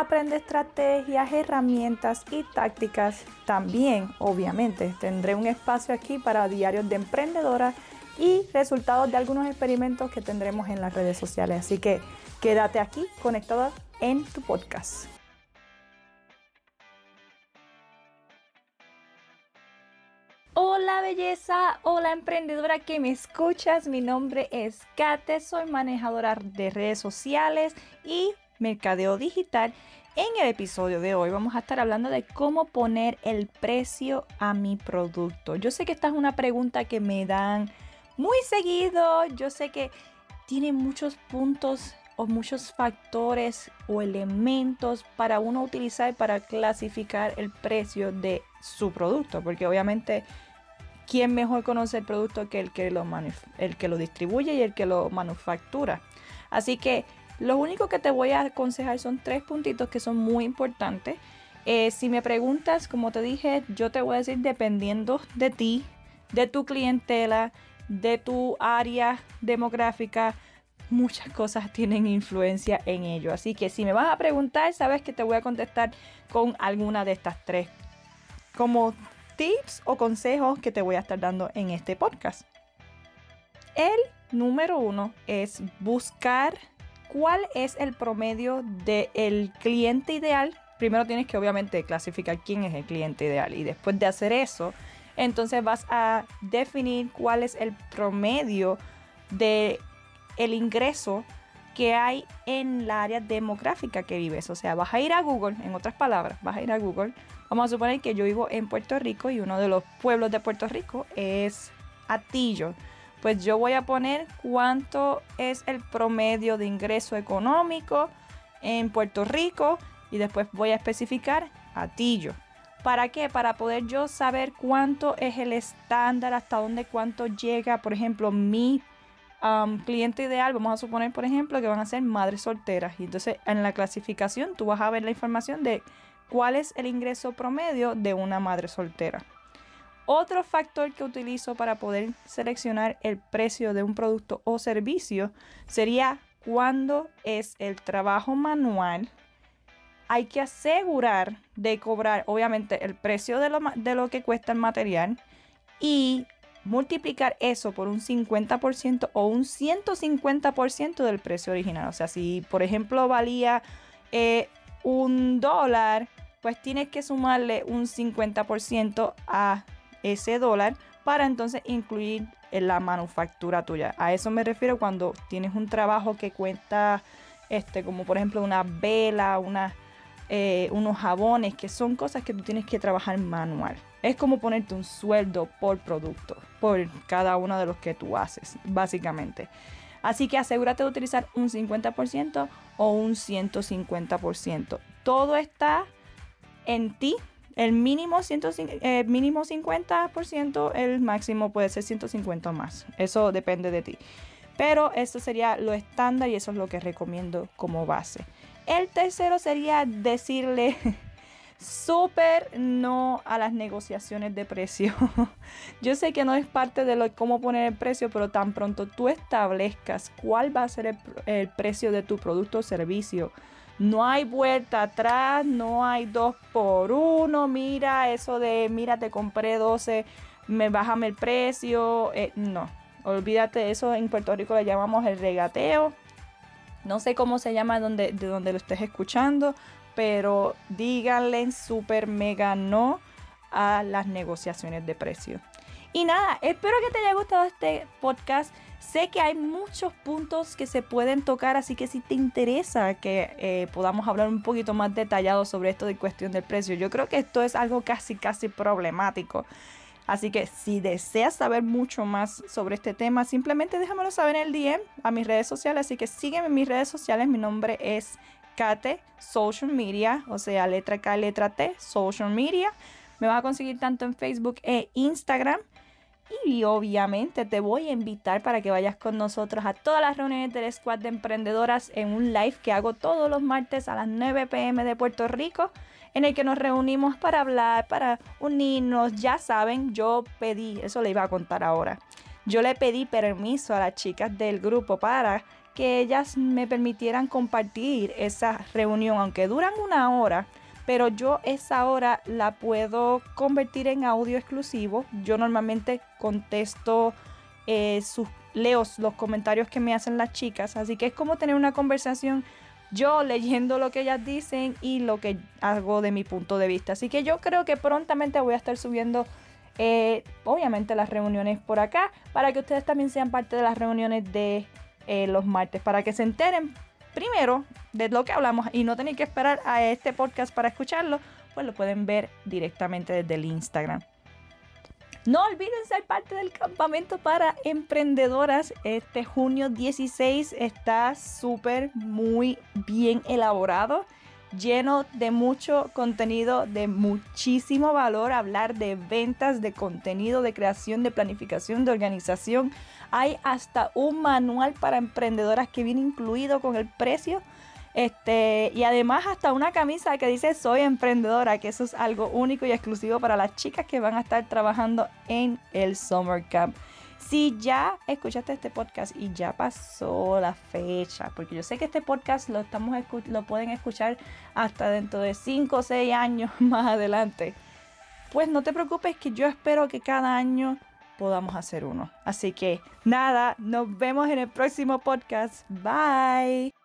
aprende estrategias, herramientas y tácticas. También, obviamente, tendré un espacio aquí para diarios de emprendedora y resultados de algunos experimentos que tendremos en las redes sociales. Así que quédate aquí conectada en tu podcast. Hola belleza, hola emprendedora que me escuchas, mi nombre es Kate, soy manejadora de redes sociales y mercadeo digital. En el episodio de hoy vamos a estar hablando de cómo poner el precio a mi producto. Yo sé que esta es una pregunta que me dan muy seguido. Yo sé que tiene muchos puntos o muchos factores o elementos para uno utilizar para clasificar el precio de su producto. Porque obviamente, ¿quién mejor conoce el producto que el que lo, el que lo distribuye y el que lo manufactura? Así que lo único que te voy a aconsejar son tres puntitos que son muy importantes. Eh, si me preguntas, como te dije, yo te voy a decir dependiendo de ti, de tu clientela, de tu área demográfica, muchas cosas tienen influencia en ello. Así que si me vas a preguntar, sabes que te voy a contestar con alguna de estas tres como tips o consejos que te voy a estar dando en este podcast. El número uno es buscar cuál es el promedio del cliente ideal. Primero tienes que obviamente clasificar quién es el cliente ideal y después de hacer eso, entonces vas a definir cuál es el promedio de el ingreso que hay en la área demográfica que vives. O sea, vas a ir a Google, en otras palabras, vas a ir a Google. Vamos a suponer que yo vivo en Puerto Rico y uno de los pueblos de Puerto Rico es Atillo pues yo voy a poner cuánto es el promedio de ingreso económico en Puerto Rico y después voy a especificar Atillo. ¿Para qué? Para poder yo saber cuánto es el estándar, hasta dónde cuánto llega, por ejemplo, mi cliente ideal. Vamos a suponer, por ejemplo, que van a ser madres solteras. Y entonces en la clasificación tú vas a ver la información de cuál es el ingreso promedio de una madre soltera. Otro factor que utilizo para poder seleccionar el precio de un producto o servicio sería cuando es el trabajo manual. Hay que asegurar de cobrar, obviamente, el precio de lo, de lo que cuesta el material y multiplicar eso por un 50% o un 150% del precio original. O sea, si por ejemplo valía eh, un dólar, pues tienes que sumarle un 50% a ese dólar para entonces incluir en la manufactura tuya. A eso me refiero cuando tienes un trabajo que cuenta, este, como por ejemplo una vela, una, eh, unos jabones, que son cosas que tú tienes que trabajar manual. Es como ponerte un sueldo por producto, por cada uno de los que tú haces, básicamente. Así que asegúrate de utilizar un 50% o un 150%. Todo está en ti el mínimo, eh, mínimo 50%, el máximo puede ser 150 más. Eso depende de ti. Pero eso sería lo estándar y eso es lo que recomiendo como base. El tercero sería decirle súper no a las negociaciones de precio. Yo sé que no es parte de lo, cómo poner el precio, pero tan pronto tú establezcas cuál va a ser el precio de tu producto o servicio no hay vuelta atrás, no hay dos por uno. Mira, eso de, mira, te compré 12, me bájame el precio. Eh, no, olvídate eso. En Puerto Rico le llamamos el regateo. No sé cómo se llama donde, de donde lo estés escuchando, pero díganle súper mega no a las negociaciones de precio. Y nada, espero que te haya gustado este podcast. Sé que hay muchos puntos que se pueden tocar, así que si te interesa que eh, podamos hablar un poquito más detallado sobre esto de cuestión del precio, yo creo que esto es algo casi, casi problemático. Así que si deseas saber mucho más sobre este tema, simplemente déjamelo saber en el DM a mis redes sociales. Así que sígueme en mis redes sociales. Mi nombre es Kate Social Media, o sea, letra K, letra T, Social Media. Me vas a conseguir tanto en Facebook e Instagram. Y obviamente te voy a invitar para que vayas con nosotros a todas las reuniones del Squad de Emprendedoras en un live que hago todos los martes a las 9 pm de Puerto Rico, en el que nos reunimos para hablar, para unirnos. Ya saben, yo pedí, eso le iba a contar ahora, yo le pedí permiso a las chicas del grupo para que ellas me permitieran compartir esa reunión, aunque duran una hora pero yo esa hora la puedo convertir en audio exclusivo. Yo normalmente contesto eh, sus, leo los comentarios que me hacen las chicas, así que es como tener una conversación yo leyendo lo que ellas dicen y lo que hago de mi punto de vista. Así que yo creo que prontamente voy a estar subiendo, eh, obviamente, las reuniones por acá, para que ustedes también sean parte de las reuniones de eh, los martes, para que se enteren primero de lo que hablamos y no tenéis que esperar a este podcast para escucharlo, pues lo pueden ver directamente desde el Instagram. No olviden ser parte del campamento para emprendedoras. Este junio 16 está súper, muy bien elaborado, lleno de mucho contenido, de muchísimo valor. Hablar de ventas, de contenido, de creación, de planificación, de organización. Hay hasta un manual para emprendedoras que viene incluido con el precio este, y además hasta una camisa que dice soy emprendedora, que eso es algo único y exclusivo para las chicas que van a estar trabajando en el Summer Camp. Si ya escuchaste este podcast y ya pasó la fecha, porque yo sé que este podcast lo, estamos lo pueden escuchar hasta dentro de 5 o 6 años más adelante, pues no te preocupes que yo espero que cada año podamos hacer uno. Así que nada, nos vemos en el próximo podcast. Bye.